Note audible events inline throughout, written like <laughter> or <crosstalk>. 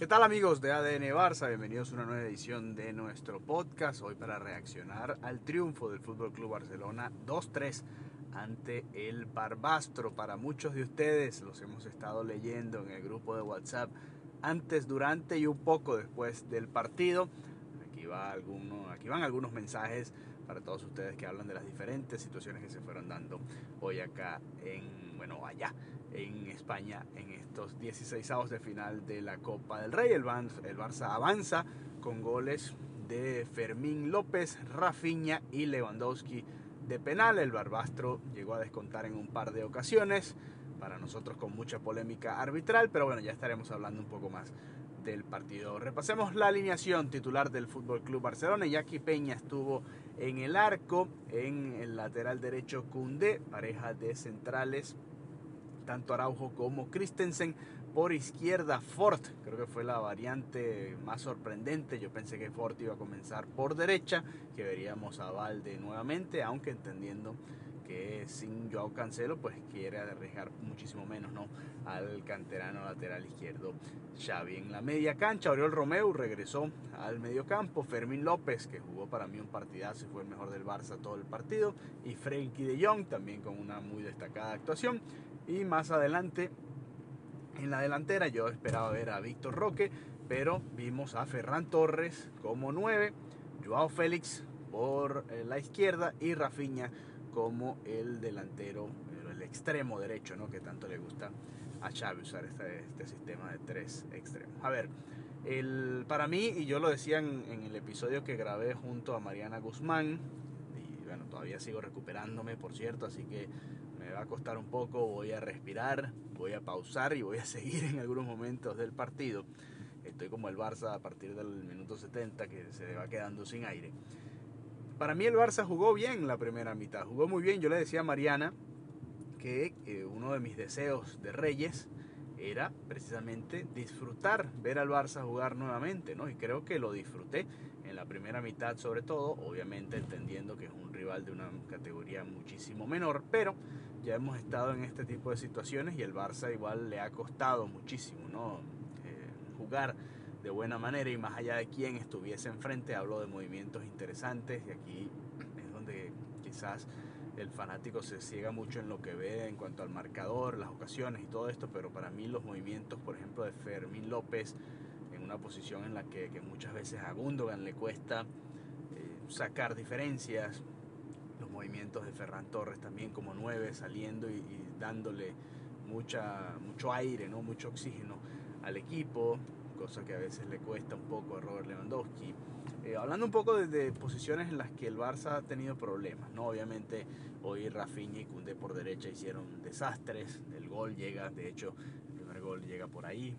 ¿Qué tal amigos de ADN Barça? Bienvenidos a una nueva edición de nuestro podcast. Hoy para reaccionar al triunfo del Fútbol Club Barcelona 2-3 ante el Barbastro. Para muchos de ustedes los hemos estado leyendo en el grupo de WhatsApp antes, durante y un poco después del partido. Aquí, aquí van algunos mensajes para todos ustedes que hablan de las diferentes situaciones que se fueron dando hoy acá en, bueno, allá en España en estos 16 avos de final de la Copa del Rey. El, el Barça avanza con goles de Fermín López, Rafinha y Lewandowski de penal. El Barbastro llegó a descontar en un par de ocasiones, para nosotros con mucha polémica arbitral, pero bueno, ya estaremos hablando un poco más del partido. Repasemos la alineación titular del Fútbol Club Barcelona. Jackie Peña estuvo en el arco, en el lateral derecho Cundé, pareja de centrales, tanto Araujo como Christensen. Por izquierda Ford, creo que fue la variante más sorprendente. Yo pensé que Ford iba a comenzar por derecha, que veríamos a Valde nuevamente, aunque entendiendo que sin Joao Cancelo pues quiere arriesgar muchísimo menos ¿no? al canterano lateral izquierdo Xavi. En la media cancha, Oriol Romeu regresó al medio campo, Fermín López que jugó para mí un partidazo y fue el mejor del Barça todo el partido y Frenkie de Jong también con una muy destacada actuación y más adelante en la delantera yo esperaba ver a Víctor Roque pero vimos a Ferran Torres como 9, Joao Félix por eh, la izquierda y Rafinha como el delantero, el extremo derecho, ¿no? que tanto le gusta a Xavi usar este, este sistema de tres extremos. A ver, el, para mí, y yo lo decía en, en, el episodio que grabé junto a Mariana Guzmán, y bueno, todavía sigo recuperándome, por cierto, así que me va a costar un poco, voy a respirar, voy a pausar y voy a <laughs> seguir en algunos momentos del partido. Estoy como el Barça a partir del minuto 70 que se va quedando sin aire. Para mí el Barça jugó bien la primera mitad, jugó muy bien. Yo le decía a Mariana que eh, uno de mis deseos de Reyes era precisamente disfrutar, ver al Barça jugar nuevamente, ¿no? Y creo que lo disfruté en la primera mitad sobre todo, obviamente entendiendo que es un rival de una categoría muchísimo menor, pero ya hemos estado en este tipo de situaciones y el Barça igual le ha costado muchísimo, ¿no? Eh, jugar de buena manera y más allá de quién estuviese enfrente, hablo de movimientos interesantes y aquí es donde quizás el fanático se ciega mucho en lo que ve en cuanto al marcador, las ocasiones y todo esto, pero para mí los movimientos, por ejemplo, de Fermín López, en una posición en la que, que muchas veces a Gundogan le cuesta eh, sacar diferencias, los movimientos de Ferran Torres también como nueve, saliendo y, y dándole mucha, mucho aire, ¿no? mucho oxígeno al equipo, cosa que a veces le cuesta un poco a Robert Lewandowski. Eh, hablando un poco de, de, posiciones en las que el Barça ha tenido problemas, ¿no? Obviamente hoy Rafinha y Koundé por derecha hicieron desastres, el gol llega, de hecho el primer gol llega por ahí,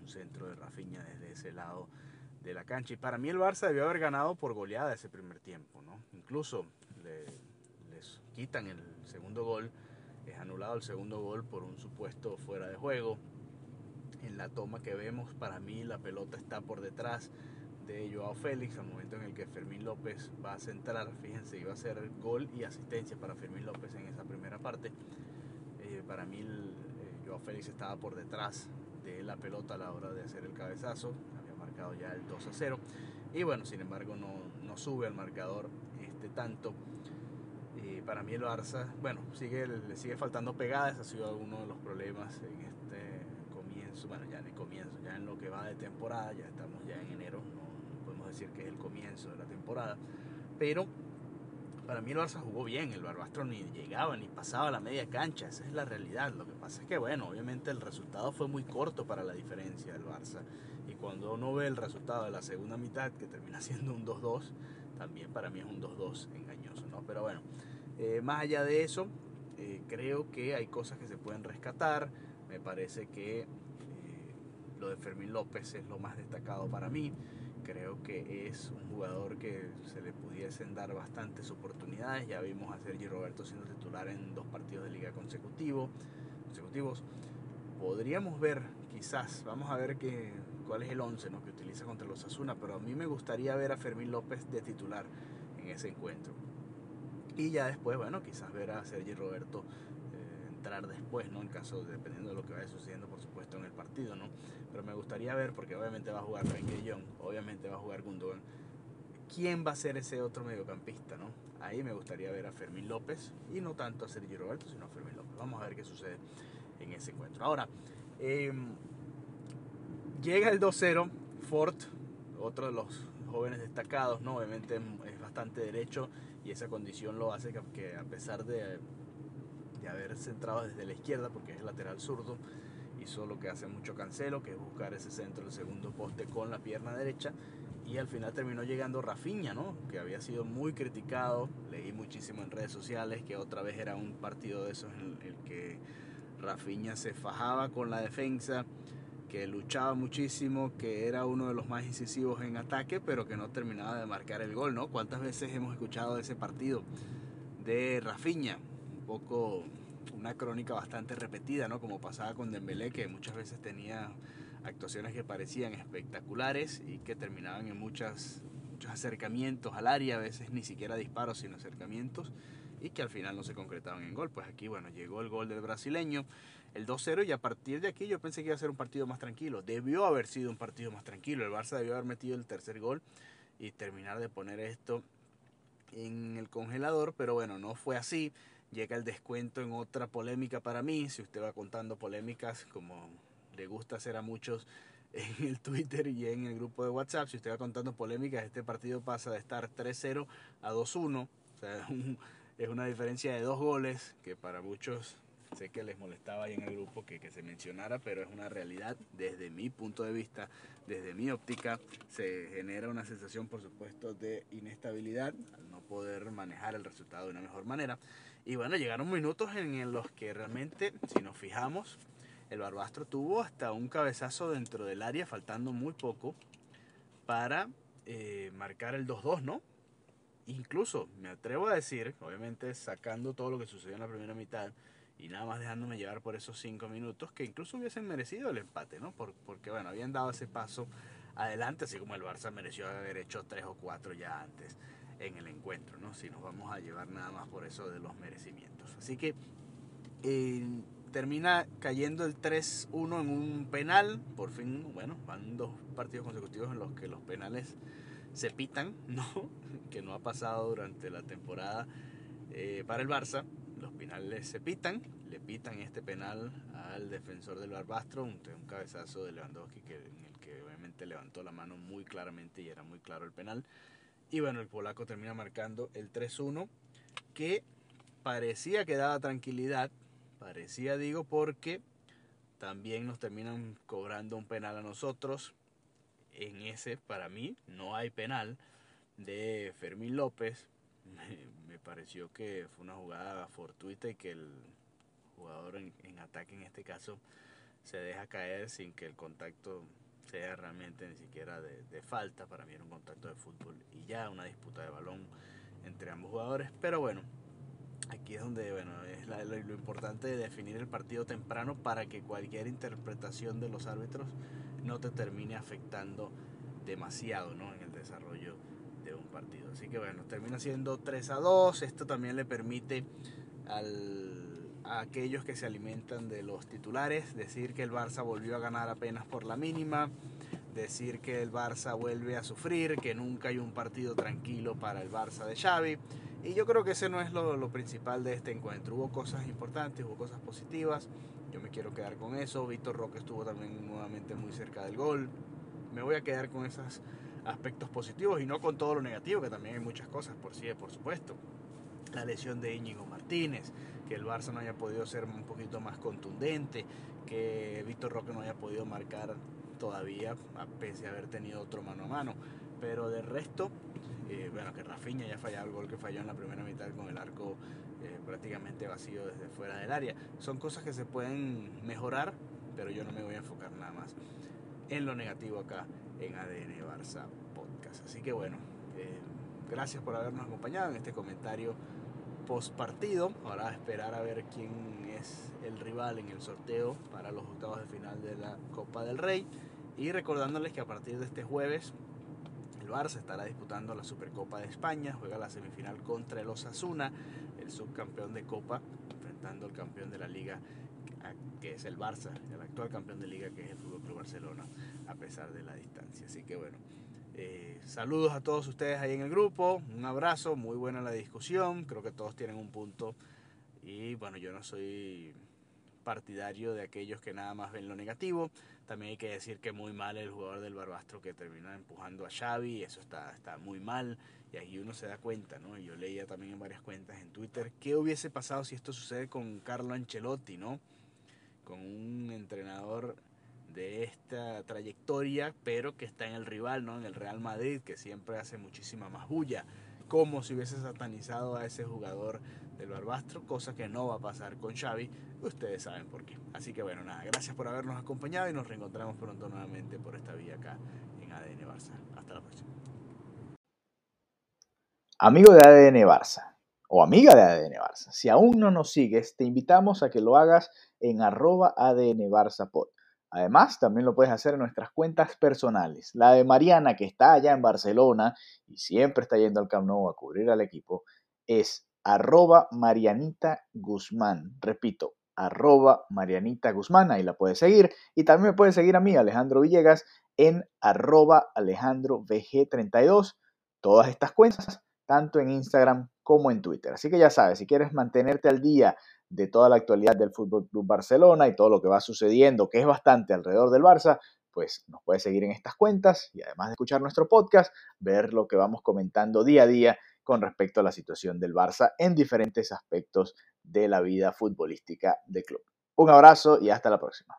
un centro de Rafinha desde ese lado de la cancha y para mí el Barça debió haber ganado por goleada ese primer tiempo, ¿no? Incluso le, les quitan el segundo gol, es anulado el segundo gol por un supuesto fuera de juego, en la toma que vemos, para mí la pelota está por detrás de Joao Félix, al momento en el que Fermín López va a centrar, fíjense, iba a ser gol y asistencia para Fermín López en esa primera parte. Eh, para mí el, eh, Joao Félix estaba por detrás de la pelota a la hora de hacer el cabezazo, había marcado ya el 2 a 0 y bueno, sin embargo no, no sube al marcador este tanto. Eh, para mí el Barça, bueno, sigue, le sigue faltando pegadas, ha sido uno de los problemas en este bueno, ya en el comienzo, ya en lo que va de temporada, ya estamos ya en enero, no, no podemos decir que es el comienzo de la temporada, pero para mí el Barça jugó bien, el Barbastro ni llegaba ni pasaba la media cancha, esa es la realidad. Lo que pasa es que, bueno, obviamente el resultado fue muy corto para la diferencia del Barça. Y cuando uno ve el resultado de la segunda mitad, que termina <laughs> siendo un 2-2, también para mí es un 2-2 engañoso, ¿no? Pero bueno, eh, más allá de eso, eh, creo que hay cosas que se pueden rescatar. Me parece que lo de Fermín López es lo más destacado para mí. Creo que es un jugador que se le pudiesen dar bastantes oportunidades. Ya vimos a Sergi Roberto siendo titular en dos partidos de liga consecutivo, consecutivos. Podríamos ver, quizás, vamos a ver que, cuál es el 11 ¿no? que utiliza contra los Asuna, pero a mí me gustaría ver a Fermín López de titular en ese encuentro. Y ya después, bueno, quizás ver a Sergi Roberto entrar después, ¿no? En caso, dependiendo de lo que vaya sucediendo, por supuesto, en el partido, ¿no? Pero me gustaría ver, porque obviamente va a jugar Frenkie obviamente va a jugar Gundogan, quién va a ser ese otro mediocampista, ¿no? Ahí me gustaría ver a Fermín López y no tanto a Sergio Roberto, sino a Fermín López. Vamos a ver qué sucede en ese encuentro. Ahora, em, llega el 2-0, Ford, otro de los jóvenes destacados, ¿no? Obviamente es bastante derecho y esa condición lo hace que, a pesar de haber centrado desde la izquierda, porque es lateral zurdo, hizo lo que hace mucho Cancelo, que es buscar ese centro del segundo poste con la pierna derecha. Y al final terminó llegando Rafinha, ¿no? Que había sido muy criticado. Leí muchísimo en redes sociales que otra vez era un partido de esos en el que Rafinha se fajaba con la defensa, que luchaba muchísimo, que era uno de los más incisivos en ataque, pero que no terminaba de marcar el gol, ¿no? ¿Cuántas veces hemos escuchado ese partido de Rafinha? Poco una crónica bastante repetida, ¿no? Como pasaba con Dembélé, que muchas veces tenía actuaciones que parecían espectaculares y que terminaban en muchas, muchos acercamientos al área, a veces ni siquiera disparos, sino acercamientos, y que al final no se concretaban en gol. Pues aquí, bueno, llegó el gol del brasileño, el 2-0, y a partir de aquí yo pensé que iba a ser un partido más tranquilo. Debió haber sido un partido más tranquilo. El Barça debió haber metido el tercer gol y terminar de poner esto en el congelador, pero bueno, no fue así. Llega el descuento en otra polémica para mí, si usted va contando polémicas como le gusta hacer a muchos <laughs> en el Twitter y en el grupo de WhatsApp, si usted va contando polémicas, este partido pasa de estar 3-0 a 2-1, o sea, <laughs> es una diferencia de dos goles que para muchos sé que les molestaba ahí en el grupo que, que, se mencionara, pero es una realidad desde mi punto de vista, desde mi óptica, se genera una sensación, por supuesto, de inestabilidad al no poder manejar el resultado de una mejor manera. Y bueno, llegaron minutos en los que realmente, si nos fijamos, el Barbastro tuvo hasta un cabezazo dentro del área, faltando muy poco, para eh, marcar el 2-2, ¿no? Incluso me atrevo a decir, obviamente sacando todo lo que sucedió en la primera mitad y nada más dejándome llevar por esos cinco minutos, que incluso hubiesen merecido el empate, ¿no? porque, bueno, habían dado ese paso adelante, así como el Barça mereció haber hecho tres o cuatro ya antes en el encuentro, ¿no? Si nos vamos a llevar nada más por eso de los merecimientos. Así que eh, termina cayendo el 3-1 en un penal. Por fin, bueno, van dos partidos consecutivos en los que los penales se pitan, <laughs> ¿no? Que no ha pasado durante la temporada eh, para el Barça. Los penales se pitan, le pitan este penal al defensor del Barbastro, un, un cabezazo de Lewandowski que, en el que obviamente levantó la mano muy claramente y era muy claro el penal. Y bueno, el polaco termina marcando el 3-1 que parecía que daba tranquilidad Parecía, digo, porque también nos terminan cobrando un penal a nosotros. En ese, para mí, no hay penal de Fermín López. <laughs> Me, pareció que fue una jugada fortuita y que el jugador en, ataque, en este caso, se deja caer sin que el contacto sea realmente ni siquiera de, falta. Para mí era un contacto de fútbol y ya una disputa de balón entre ambos jugadores. Pero bueno, Aquí es donde, bueno, es lo, importante de definir el partido temprano para que cualquier interpretación de los árbitros no te termine afectando demasiado, ¿no? En el desarrollo de un partido. Así que bueno, termina siendo 3 a 2. Esto también le permite al, a aquellos que se alimentan de los titulares decir que el Barça volvió a ganar apenas por la mínima, decir que el Barça vuelve a sufrir, que nunca hay un partido tranquilo para el Barça de Xavi y yo creo que ese no es lo, principal de este encuentro. Hubo cosas importantes, hubo cosas positivas. Yo me quiero quedar con eso. Víctor Roque estuvo también nuevamente muy cerca del gol. Me voy a quedar con esos aspectos positivos y no con todo lo negativo, que también hay muchas cosas, por sí, por supuesto. La lesión de Íñigo Martínez, que el Barça no haya podido ser un poquito más contundente, que Víctor Roque no haya podido marcar todavía, a pesar de haber tenido otro mano a mano. Pero de resto, eh, bueno, que Rafinha ya fallado el gol que falló en la primera mitad con el arco eh, prácticamente vacío desde fuera del área. Son cosas que se pueden mejorar, pero yo no me voy a enfocar nada más en lo negativo acá en ADN Barça Podcast. Así que bueno, eh, gracias por habernos acompañado en este comentario post partido. Ahora esperar a ver quién es el rival en el sorteo para los octavos de final de la Copa del Rey. Y recordándoles que a partir de este jueves Barça estará disputando la Supercopa de España, juega la semifinal contra el Osasuna, el subcampeón de Copa, enfrentando al campeón de la liga, que es el Barça, el actual campeón de liga que es el Fútbol Club Barcelona, a pesar de la distancia. Así que bueno, eh, saludos a todos ustedes ahí en el grupo, un abrazo, muy buena la discusión, creo que todos tienen un punto y bueno, yo no soy partidario de aquellos que nada más ven lo negativo. También hay que decir que muy mal el jugador del Barbastro que termina empujando a Xavi, eso está, está muy mal y ahí uno se da cuenta, ¿no? Yo leía también en varias cuentas en Twitter qué hubiese pasado si esto sucede con Carlo Ancelotti, ¿no? Con un entrenador de esta trayectoria, pero que está en el rival, ¿no? En el Real Madrid, que siempre hace muchísima más bulla, como si hubiese satanizado a ese jugador del Barbastro, cosa que no va a pasar con Xavi, ustedes saben por qué. Así que bueno, nada, gracias por habernos acompañado y nos reencontramos pronto nuevamente por esta vía acá en ADN Barça. Hasta la próxima. Amigo de ADN Barça o amiga de ADN Barça, si aún no nos sigues, te invitamos a que lo hagas en arroba ADN. Además, también lo puedes hacer en nuestras cuentas personales. La de Mariana, que está allá en Barcelona y siempre está yendo al Camp Nou a cubrir al equipo, es arroba Marianita Guzmán. Repito, arroba Marianita Guzmán, ahí la puedes seguir. Y también me puedes seguir a mí, Alejandro Villegas, en arroba Alejandro VG32. Todas estas cuentas, tanto en Instagram como en Twitter. Así que ya sabes, si quieres mantenerte al día de toda la actualidad del Fútbol Club Barcelona y todo lo que va sucediendo, que es bastante alrededor del Barça, pues nos puedes seguir en estas cuentas y además de escuchar nuestro podcast, ver lo que vamos comentando día a día con respecto a la situación del Barça en diferentes aspectos de la vida futbolística del club. Un abrazo y hasta la próxima.